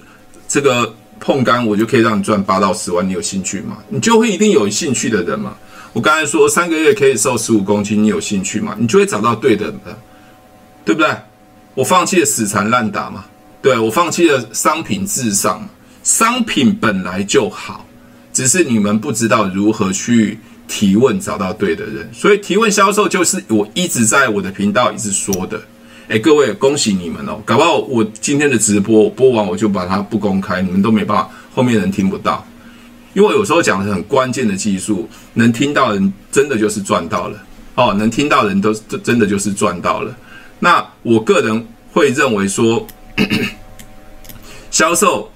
这个。碰杆我就可以让你赚八到十万，你有兴趣吗？你就会一定有兴趣的人嘛。我刚才说三个月可以瘦十五公斤，你有兴趣吗？你就会找到对的人，对不对？我放弃了死缠烂打嘛，对，我放弃了商品至上，商品本来就好，只是你们不知道如何去提问找到对的人，所以提问销售就是我一直在我的频道一直说的。哎，各位，恭喜你们哦！搞不好我今天的直播播完，我就把它不公开，你们都没办法，后面人听不到。因为有时候讲的很关键的技术，能听到人真的就是赚到了哦，能听到人都真的就是赚到了。那我个人会认为说，销售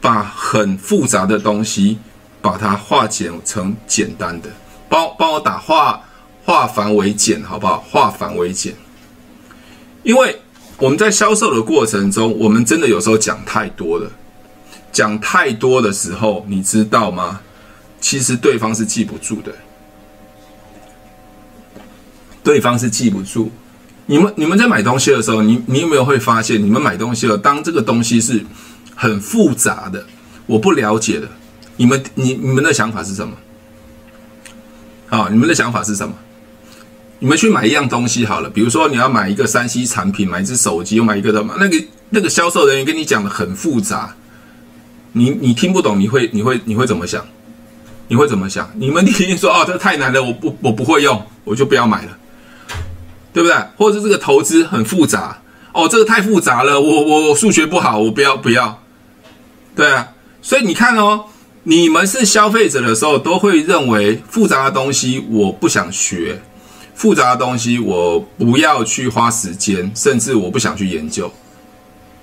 把很复杂的东西把它化简成简单的，帮帮我打化化繁为简，好不好？化繁为简。因为我们在销售的过程中，我们真的有时候讲太多了，讲太多的时候，你知道吗？其实对方是记不住的，对方是记不住。你们你们在买东西的时候，你你有没有会发现，你们买东西了，当这个东西是很复杂的，我不了解的，你们你你们的想法是什么？好，你们的想法是什么？你们去买一样东西好了，比如说你要买一个三 C 产品，买一只手机，又买一个的嘛，那个那个销售人员跟你讲的很复杂，你你听不懂，你会你会你会怎么想？你会怎么想？你们听说哦，这个太难了，我不我不会用，我就不要买了，对不对？或者是这个投资很复杂，哦，这个太复杂了，我我数学不好，我不要不要，对啊，所以你看哦，你们是消费者的时候，都会认为复杂的东西我不想学。复杂的东西我不要去花时间，甚至我不想去研究。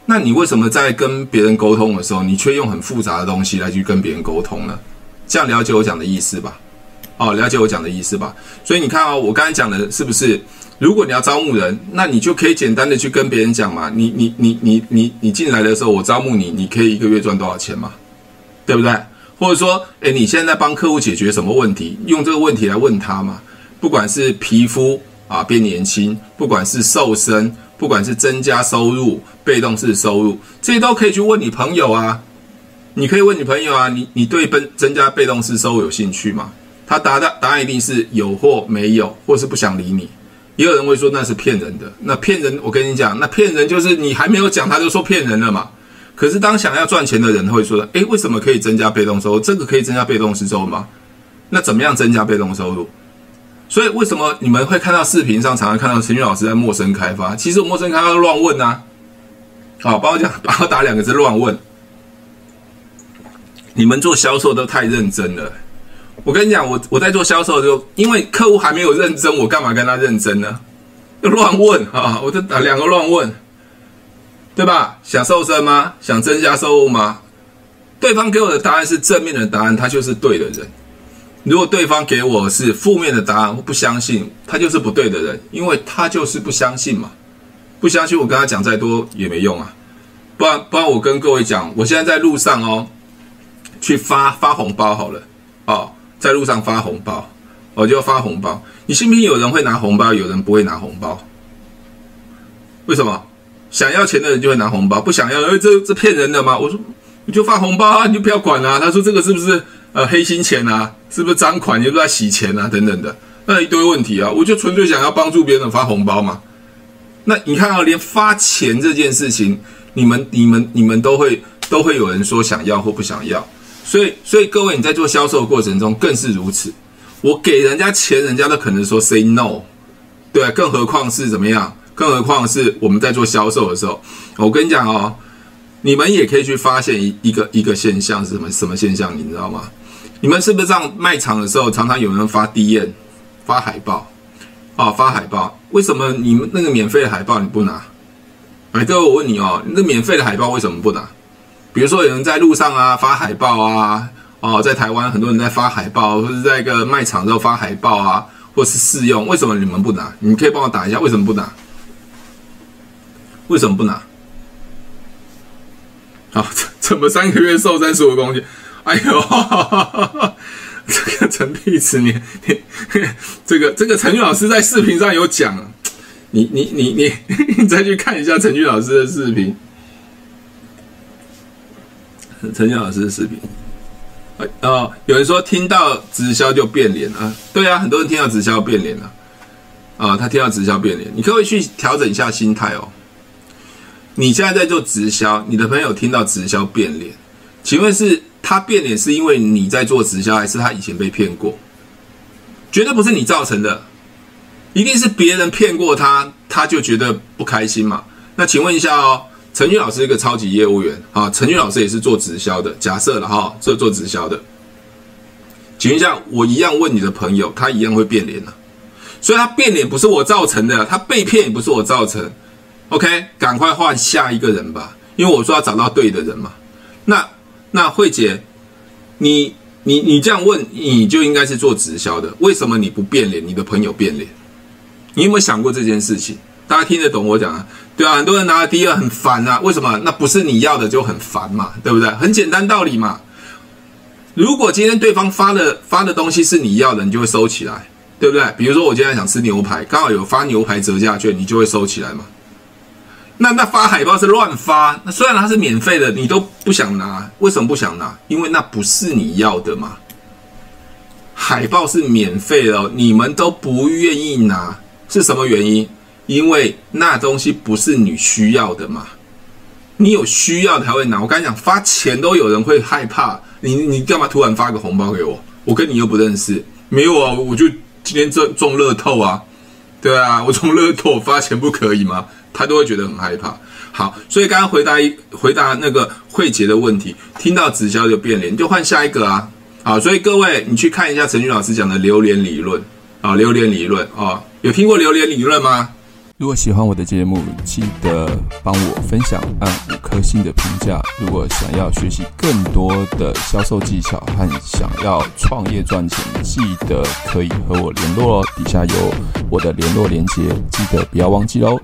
那你为什么在跟别人沟通的时候，你却用很复杂的东西来去跟别人沟通呢？这样了解我讲的意思吧？哦，了解我讲的意思吧？所以你看哦，我刚才讲的是不是？如果你要招募人，那你就可以简单的去跟别人讲嘛。你你你你你你进来的时候，我招募你，你可以一个月赚多少钱嘛？对不对？或者说，诶，你现在在帮客户解决什么问题？用这个问题来问他嘛。不管是皮肤啊变年轻，不管是瘦身，不管是增加收入、被动式收入，这些都可以去问你朋友啊。你可以问你朋友啊，你你对增增加被动式收入有兴趣吗？他答的答案一定是有或没有，或是不想理你。也有人会说那是骗人的，那骗人，我跟你讲，那骗人就是你还没有讲他就说骗人了嘛。可是当想要赚钱的人会说的，诶，为什么可以增加被动收入？这个可以增加被动收入吗？那怎么样增加被动收入？所以为什么你们会看到视频上常常看到陈俊老师在陌生开发？其实陌生开发乱问呐，好，帮我讲，帮我打两个字乱问。你们做销售都太认真了。我跟你讲，我我在做销售的时候，因为客户还没有认真，我干嘛跟他认真呢？乱问啊！我就打两个乱问，对吧？想瘦身吗？想增加收入吗？对方给我的答案是正面的答案，他就是对的人。如果对方给我是负面的答案，不相信，他就是不对的人，因为他就是不相信嘛，不相信我跟他讲再多也没用啊。不然，不然我跟各位讲，我现在在路上哦，去发发红包好了，哦，在路上发红包，我就发红包。你信不信有人会拿红包，有人不会拿红包？为什么？想要钱的人就会拿红包，不想要，因为这这骗人的吗？我说你就发红包啊，你就不要管啊。他说这个是不是？呃，黑心钱啊，是不是赃款？是不是在洗钱啊，等等的，那一堆问题啊。我就纯粹想要帮助别人发红包嘛。那你看啊，连发钱这件事情，你们、你们、你们都会都会有人说想要或不想要。所以，所以各位你在做销售的过程中更是如此。我给人家钱，人家都可能说 say no，对啊，更何况是怎么样？更何况是我们在做销售的时候，我跟你讲哦，你们也可以去发现一一个一个现象是什么？什么现象？你知道吗？你们是不是这样卖场的时候，常常有人发 DM、发海报，啊，发海报？为什么你们那个免费的海报你不拿？哎，各位，我问你哦，那免费的海报为什么不拿？比如说有人在路上啊发海报啊，哦，在台湾很多人在发海报，或者在一个卖场之后发海报啊，或是试用，为什么你们不拿？你可以帮我打一下，为什么不拿？为什么不拿？好，怎么三个月瘦三十五公斤？哎呦，哈哈哈哈这个陈碧池，你你 这个这个陈俊老师在视频上有讲，你你你你 你再去看一下陈俊老师的视频，陈俊老师的视频。哦，有人说听到直销就变脸啊？对啊，很多人听到直销变脸了啊，他听到直销变脸，你可不可以去调整一下心态哦？你现在在做直销，你的朋友听到直销变脸，请问是他变脸是因为你在做直销，还是他以前被骗过？绝对不是你造成的，一定是别人骗过他，他就觉得不开心嘛。那请问一下哦，陈俊老师一个超级业务员啊，陈俊老师也是做直销的，假设了哈，这做直销的，请问一下，我一样问你的朋友，他一样会变脸呢？所以他变脸不是我造成的，他被骗也不是我造成。OK，赶快换下一个人吧，因为我说要找到对的人嘛。那那慧姐，你你你这样问，你就应该是做直销的，为什么你不变脸？你的朋友变脸？你有没有想过这件事情？大家听得懂我讲啊？对啊，很多人拿了第二很烦啊，为什么？那不是你要的就很烦嘛，对不对？很简单道理嘛。如果今天对方发的发的东西是你要的，你就会收起来，对不对？比如说我今天想吃牛排，刚好有发牛排折价券，你就会收起来嘛。那那发海报是乱发，那虽然它是免费的，你都不想拿，为什么不想拿？因为那不是你要的嘛。海报是免费的，你们都不愿意拿，是什么原因？因为那东西不是你需要的嘛。你有需要才会拿。我跟你讲，发钱都有人会害怕，你你干嘛突然发个红包给我？我跟你又不认识，没有啊，我就今天中中乐透啊，对啊，我中乐透发钱不可以吗？他都会觉得很害怕。好，所以刚刚回答一回答那个慧杰的问题，听到直销就变脸，就换下一个啊。好，所以各位你去看一下陈俊老师讲的榴莲理论啊，榴莲理论啊，有听过榴莲理论吗？如果喜欢我的节目，记得帮我分享，按五颗星的评价。如果想要学习更多的销售技巧和想要创业赚钱，记得可以和我联络哦。底下有我的联络连接，记得不要忘记哦。